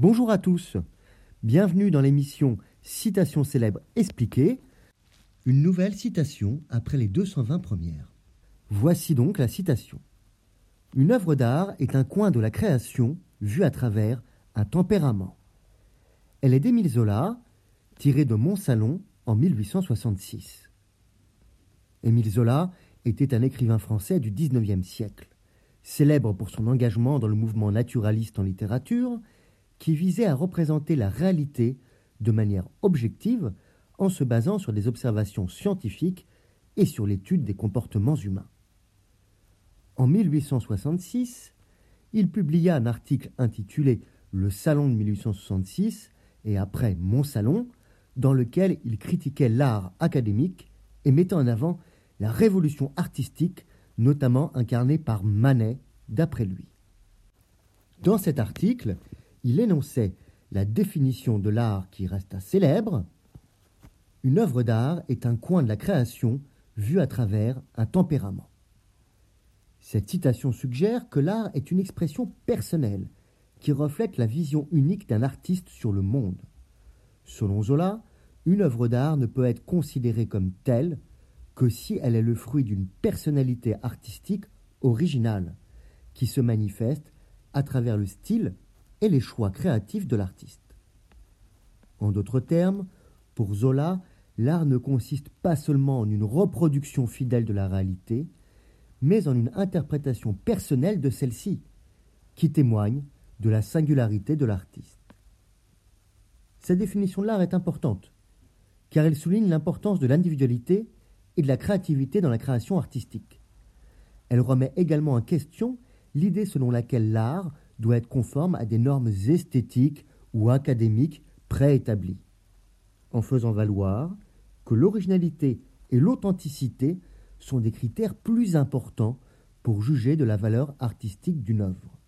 Bonjour à tous, bienvenue dans l'émission Citation célèbre expliquée, une nouvelle citation après les 220 premières. Voici donc la citation. Une œuvre d'art est un coin de la création vu à travers un tempérament. Elle est d'Émile Zola, tirée de Mon Salon en 1866. Émile Zola était un écrivain français du XIXe siècle, célèbre pour son engagement dans le mouvement naturaliste en littérature qui visait à représenter la réalité de manière objective en se basant sur des observations scientifiques et sur l'étude des comportements humains. En 1866, il publia un article intitulé Le Salon de 1866 et après Mon Salon, dans lequel il critiquait l'art académique et mettait en avant la révolution artistique, notamment incarnée par Manet, d'après lui. Dans cet article, il énonçait la définition de l'art qui resta célèbre. Une œuvre d'art est un coin de la création vu à travers un tempérament. Cette citation suggère que l'art est une expression personnelle qui reflète la vision unique d'un artiste sur le monde. Selon Zola, une œuvre d'art ne peut être considérée comme telle que si elle est le fruit d'une personnalité artistique originale, qui se manifeste à travers le style et les choix créatifs de l'artiste. En d'autres termes, pour Zola, l'art ne consiste pas seulement en une reproduction fidèle de la réalité, mais en une interprétation personnelle de celle-ci, qui témoigne de la singularité de l'artiste. Cette définition de l'art est importante, car elle souligne l'importance de l'individualité et de la créativité dans la création artistique. Elle remet également en question l'idée selon laquelle l'art doit être conforme à des normes esthétiques ou académiques préétablies, en faisant valoir que l'originalité et l'authenticité sont des critères plus importants pour juger de la valeur artistique d'une œuvre.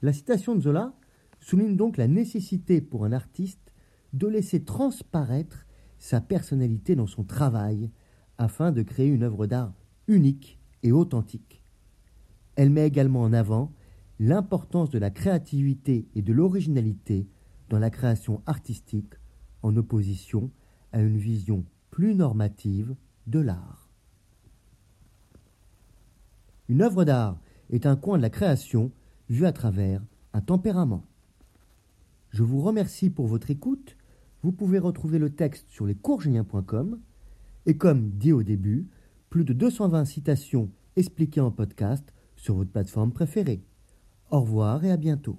La citation de Zola souligne donc la nécessité pour un artiste de laisser transparaître sa personnalité dans son travail afin de créer une œuvre d'art unique et authentique. Elle met également en avant l'importance de la créativité et de l'originalité dans la création artistique en opposition à une vision plus normative de l'art. Une œuvre d'art est un coin de la création vu à travers un tempérament. Je vous remercie pour votre écoute. Vous pouvez retrouver le texte sur lescoursgéniens.com et comme dit au début, plus de 220 citations expliquées en podcast sur votre plateforme préférée. Au revoir et à bientôt.